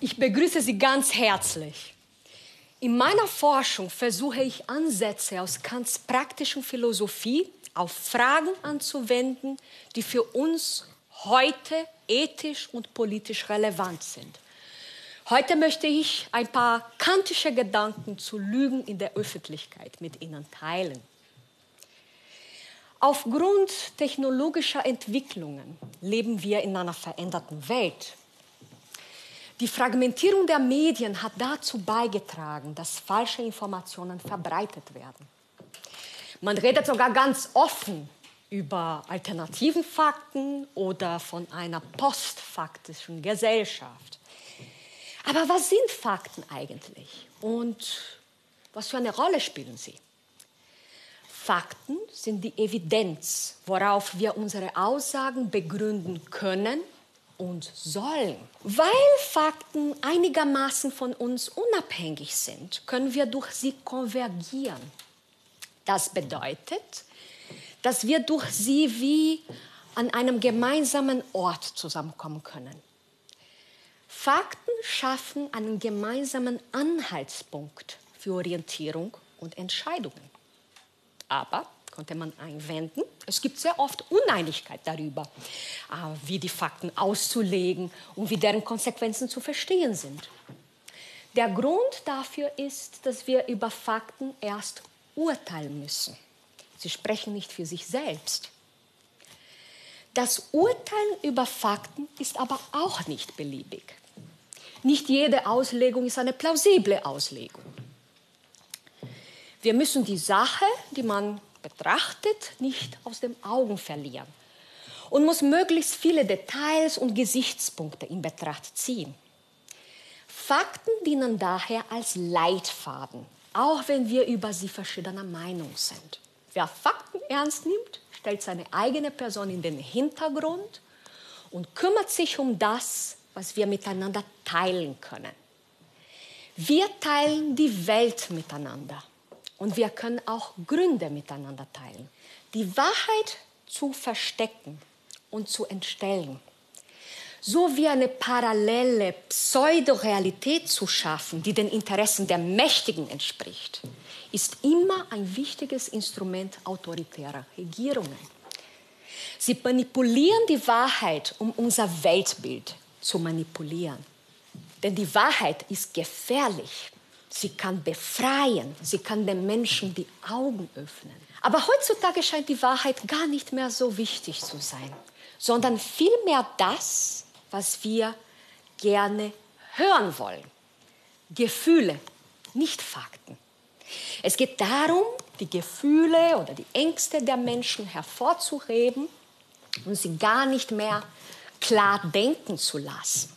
Ich begrüße Sie ganz herzlich. In meiner Forschung versuche ich Ansätze aus Kants praktischen Philosophie auf Fragen anzuwenden, die für uns heute ethisch und politisch relevant sind. Heute möchte ich ein paar kantische Gedanken zu Lügen in der Öffentlichkeit mit Ihnen teilen. Aufgrund technologischer Entwicklungen leben wir in einer veränderten Welt. Die Fragmentierung der Medien hat dazu beigetragen, dass falsche Informationen verbreitet werden. Man redet sogar ganz offen über alternativen Fakten oder von einer postfaktischen Gesellschaft. Aber was sind Fakten eigentlich und was für eine Rolle spielen sie? Fakten sind die Evidenz, worauf wir unsere Aussagen begründen können und sollen. Weil Fakten einigermaßen von uns unabhängig sind, können wir durch sie konvergieren. Das bedeutet, dass wir durch sie wie an einem gemeinsamen Ort zusammenkommen können. Fakten schaffen einen gemeinsamen Anhaltspunkt für Orientierung und Entscheidungen. Aber konnte man einwenden. Es gibt sehr oft Uneinigkeit darüber, äh, wie die Fakten auszulegen und wie deren Konsequenzen zu verstehen sind. Der Grund dafür ist, dass wir über Fakten erst urteilen müssen. Sie sprechen nicht für sich selbst. Das Urteilen über Fakten ist aber auch nicht beliebig. Nicht jede Auslegung ist eine plausible Auslegung. Wir müssen die Sache, die man betrachtet, nicht aus den Augen verlieren und muss möglichst viele Details und Gesichtspunkte in Betracht ziehen. Fakten dienen daher als Leitfaden, auch wenn wir über sie verschiedener Meinung sind. Wer Fakten ernst nimmt, stellt seine eigene Person in den Hintergrund und kümmert sich um das, was wir miteinander teilen können. Wir teilen die Welt miteinander. Und wir können auch Gründe miteinander teilen. Die Wahrheit zu verstecken und zu entstellen. So wie eine parallele Pseudorealität zu schaffen, die den Interessen der Mächtigen entspricht, ist immer ein wichtiges Instrument autoritärer Regierungen. Sie manipulieren die Wahrheit, um unser Weltbild zu manipulieren. Denn die Wahrheit ist gefährlich. Sie kann befreien, sie kann den Menschen die Augen öffnen. Aber heutzutage scheint die Wahrheit gar nicht mehr so wichtig zu sein, sondern vielmehr das, was wir gerne hören wollen. Gefühle, nicht Fakten. Es geht darum, die Gefühle oder die Ängste der Menschen hervorzuheben und sie gar nicht mehr klar denken zu lassen.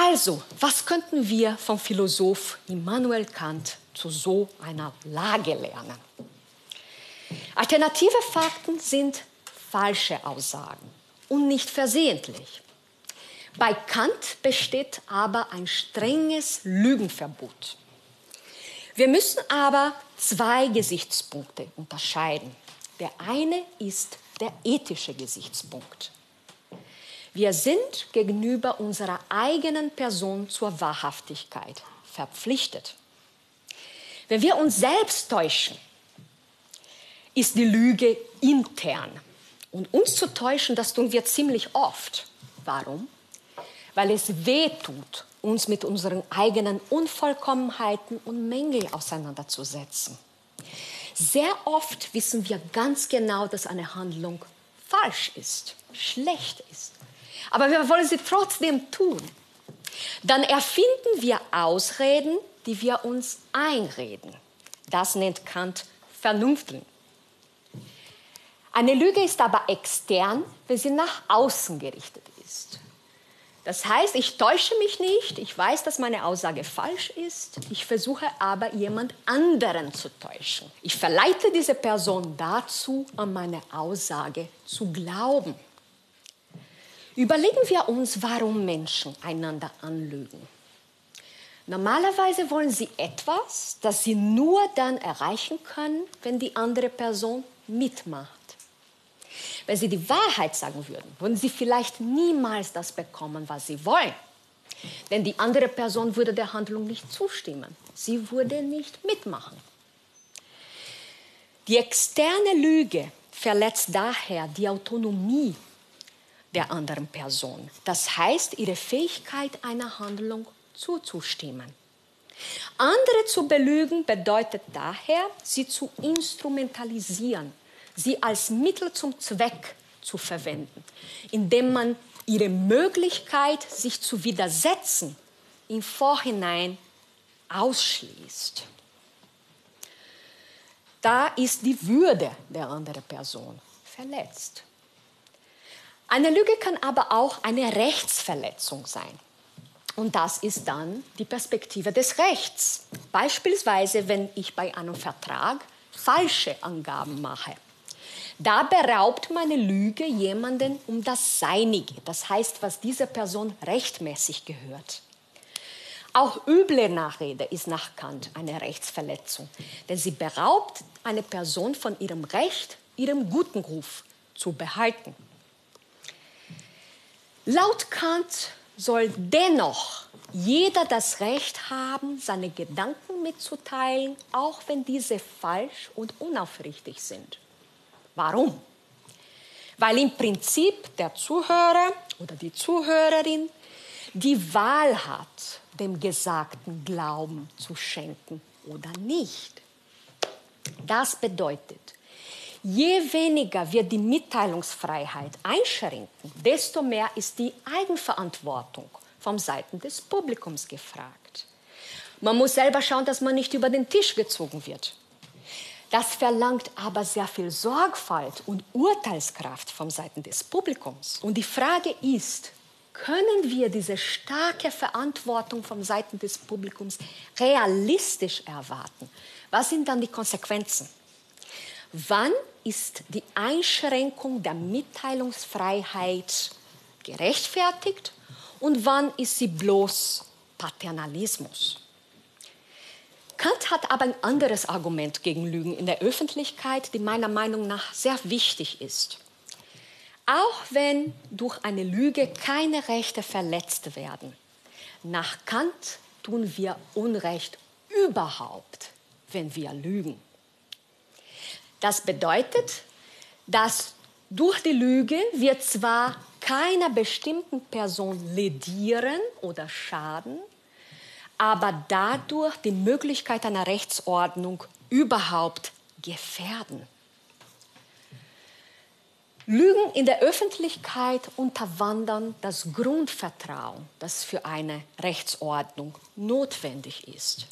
Also, was könnten wir vom Philosoph Immanuel Kant zu so einer Lage lernen? Alternative Fakten sind falsche Aussagen und nicht versehentlich. Bei Kant besteht aber ein strenges Lügenverbot. Wir müssen aber zwei Gesichtspunkte unterscheiden. Der eine ist der ethische Gesichtspunkt. Wir sind gegenüber unserer eigenen Person zur Wahrhaftigkeit verpflichtet. Wenn wir uns selbst täuschen, ist die Lüge intern. Und uns zu täuschen, das tun wir ziemlich oft. Warum? Weil es weh tut, uns mit unseren eigenen Unvollkommenheiten und Mängeln auseinanderzusetzen. Sehr oft wissen wir ganz genau, dass eine Handlung falsch ist, schlecht ist aber wir wollen sie trotzdem tun. Dann erfinden wir Ausreden, die wir uns einreden. Das nennt Kant Vernunfteln. Eine Lüge ist aber extern, wenn sie nach außen gerichtet ist. Das heißt, ich täusche mich nicht, ich weiß, dass meine Aussage falsch ist, ich versuche aber jemand anderen zu täuschen. Ich verleite diese Person dazu, an meine Aussage zu glauben. Überlegen wir uns, warum Menschen einander anlügen. Normalerweise wollen sie etwas, das sie nur dann erreichen können, wenn die andere Person mitmacht. Wenn sie die Wahrheit sagen würden, würden sie vielleicht niemals das bekommen, was sie wollen. Denn die andere Person würde der Handlung nicht zustimmen. Sie würde nicht mitmachen. Die externe Lüge verletzt daher die Autonomie der anderen Person. Das heißt, ihre Fähigkeit, einer Handlung zuzustimmen. Andere zu belügen bedeutet daher, sie zu instrumentalisieren, sie als Mittel zum Zweck zu verwenden, indem man ihre Möglichkeit, sich zu widersetzen, im Vorhinein ausschließt. Da ist die Würde der anderen Person verletzt. Eine Lüge kann aber auch eine Rechtsverletzung sein. Und das ist dann die Perspektive des Rechts. Beispielsweise, wenn ich bei einem Vertrag falsche Angaben mache. Da beraubt meine Lüge jemanden um das Seinige, das heißt, was dieser Person rechtmäßig gehört. Auch üble Nachrede ist nach Kant eine Rechtsverletzung, denn sie beraubt eine Person von ihrem Recht, ihrem guten Ruf zu behalten. Laut Kant soll dennoch jeder das Recht haben, seine Gedanken mitzuteilen, auch wenn diese falsch und unaufrichtig sind. Warum? Weil im Prinzip der Zuhörer oder die Zuhörerin die Wahl hat, dem Gesagten Glauben zu schenken oder nicht. Das bedeutet, Je weniger wir die Mitteilungsfreiheit einschränken, desto mehr ist die Eigenverantwortung vom Seiten des Publikums gefragt. Man muss selber schauen, dass man nicht über den Tisch gezogen wird. Das verlangt aber sehr viel Sorgfalt und Urteilskraft vom Seiten des Publikums. Und die Frage ist, können wir diese starke Verantwortung vom Seiten des Publikums realistisch erwarten? Was sind dann die Konsequenzen? Wann ist die Einschränkung der Mitteilungsfreiheit gerechtfertigt und wann ist sie bloß Paternalismus? Kant hat aber ein anderes Argument gegen Lügen in der Öffentlichkeit, die meiner Meinung nach sehr wichtig ist. Auch wenn durch eine Lüge keine Rechte verletzt werden, nach Kant tun wir Unrecht überhaupt, wenn wir lügen. Das bedeutet, dass durch die Lüge wir zwar keiner bestimmten Person ledieren oder schaden, aber dadurch die Möglichkeit einer Rechtsordnung überhaupt gefährden. Lügen in der Öffentlichkeit unterwandern das Grundvertrauen, das für eine Rechtsordnung notwendig ist.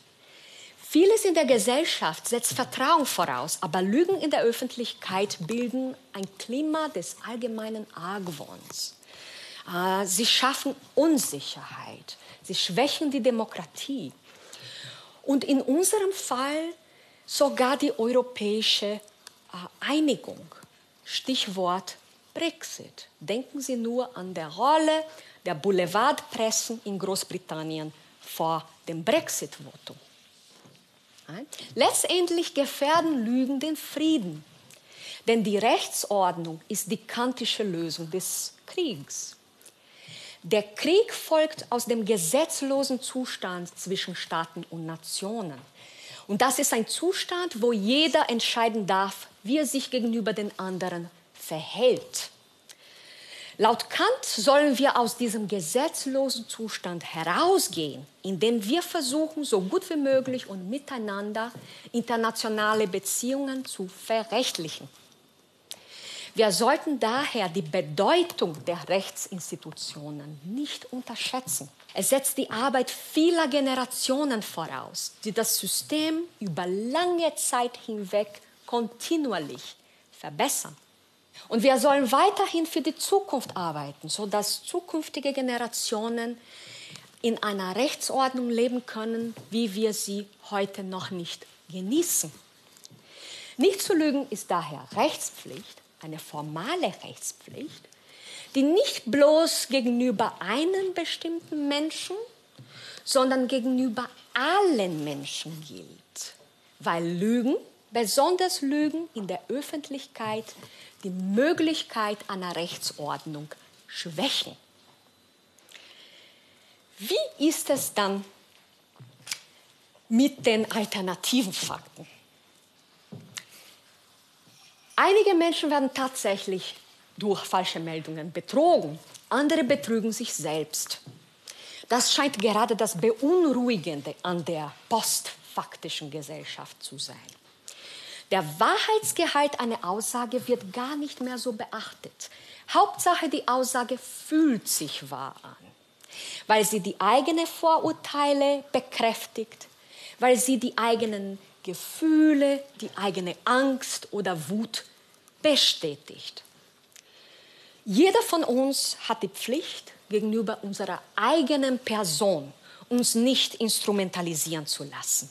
Vieles in der Gesellschaft setzt Vertrauen voraus, aber Lügen in der Öffentlichkeit bilden ein Klima des allgemeinen Argwohns. Ah, sie schaffen Unsicherheit, sie schwächen die Demokratie. Und in unserem Fall sogar die europäische ah, Einigung. Stichwort Brexit. Denken Sie nur an der Rolle der Boulevardpressen in Großbritannien vor dem Brexit-Votum. Letztendlich gefährden Lügen den Frieden. Denn die Rechtsordnung ist die kantische Lösung des Kriegs. Der Krieg folgt aus dem gesetzlosen Zustand zwischen Staaten und Nationen. Und das ist ein Zustand, wo jeder entscheiden darf, wie er sich gegenüber den anderen verhält. Laut Kant sollen wir aus diesem gesetzlosen Zustand herausgehen, indem wir versuchen, so gut wie möglich und miteinander internationale Beziehungen zu verrechtlichen. Wir sollten daher die Bedeutung der Rechtsinstitutionen nicht unterschätzen. Es setzt die Arbeit vieler Generationen voraus, die das System über lange Zeit hinweg kontinuierlich verbessern. Und wir sollen weiterhin für die Zukunft arbeiten, sodass zukünftige Generationen in einer Rechtsordnung leben können, wie wir sie heute noch nicht genießen. Nicht zu lügen ist daher Rechtspflicht, eine formale Rechtspflicht, die nicht bloß gegenüber einem bestimmten Menschen, sondern gegenüber allen Menschen gilt, weil Lügen besonders Lügen in der Öffentlichkeit, die Möglichkeit einer Rechtsordnung schwächen. Wie ist es dann mit den alternativen Fakten? Einige Menschen werden tatsächlich durch falsche Meldungen betrogen, andere betrügen sich selbst. Das scheint gerade das Beunruhigende an der postfaktischen Gesellschaft zu sein. Der Wahrheitsgehalt einer Aussage wird gar nicht mehr so beachtet. Hauptsache, die Aussage fühlt sich wahr an, weil sie die eigenen Vorurteile bekräftigt, weil sie die eigenen Gefühle, die eigene Angst oder Wut bestätigt. Jeder von uns hat die Pflicht, gegenüber unserer eigenen Person uns nicht instrumentalisieren zu lassen.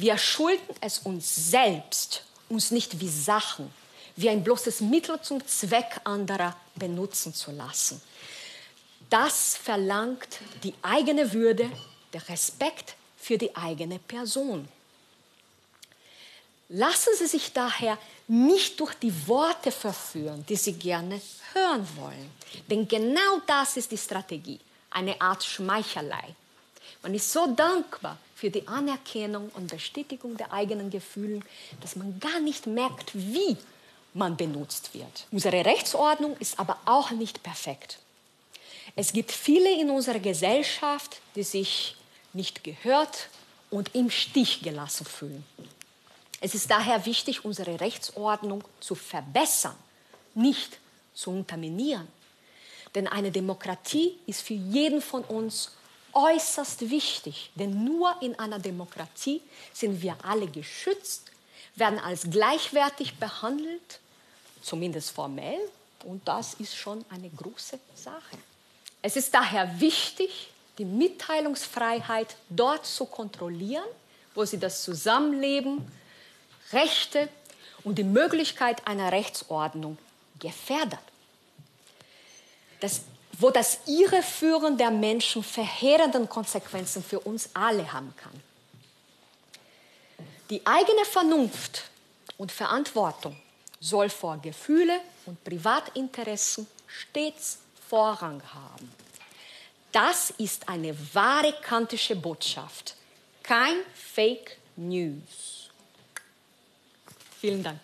Wir schulden es uns selbst, uns nicht wie Sachen, wie ein bloßes Mittel zum Zweck anderer benutzen zu lassen. Das verlangt die eigene Würde, der Respekt für die eigene Person. Lassen Sie sich daher nicht durch die Worte verführen, die Sie gerne hören wollen. Denn genau das ist die Strategie, eine Art Schmeichelei. Man ist so dankbar für die Anerkennung und Bestätigung der eigenen Gefühle, dass man gar nicht merkt, wie man benutzt wird. Unsere Rechtsordnung ist aber auch nicht perfekt. Es gibt viele in unserer Gesellschaft, die sich nicht gehört und im Stich gelassen fühlen. Es ist daher wichtig, unsere Rechtsordnung zu verbessern, nicht zu unterminieren. Denn eine Demokratie ist für jeden von uns äußerst wichtig. Denn nur in einer Demokratie sind wir alle geschützt, werden als gleichwertig behandelt, zumindest formell. Und das ist schon eine große Sache. Es ist daher wichtig, die Mitteilungsfreiheit dort zu kontrollieren, wo sie das Zusammenleben Rechte und die Möglichkeit einer Rechtsordnung gefährdet. Das, wo das Irreführen der Menschen verheerenden Konsequenzen für uns alle haben kann. Die eigene Vernunft und Verantwortung soll vor Gefühle und Privatinteressen stets Vorrang haben. Das ist eine wahre kantische Botschaft, kein Fake News. Vielen Dank.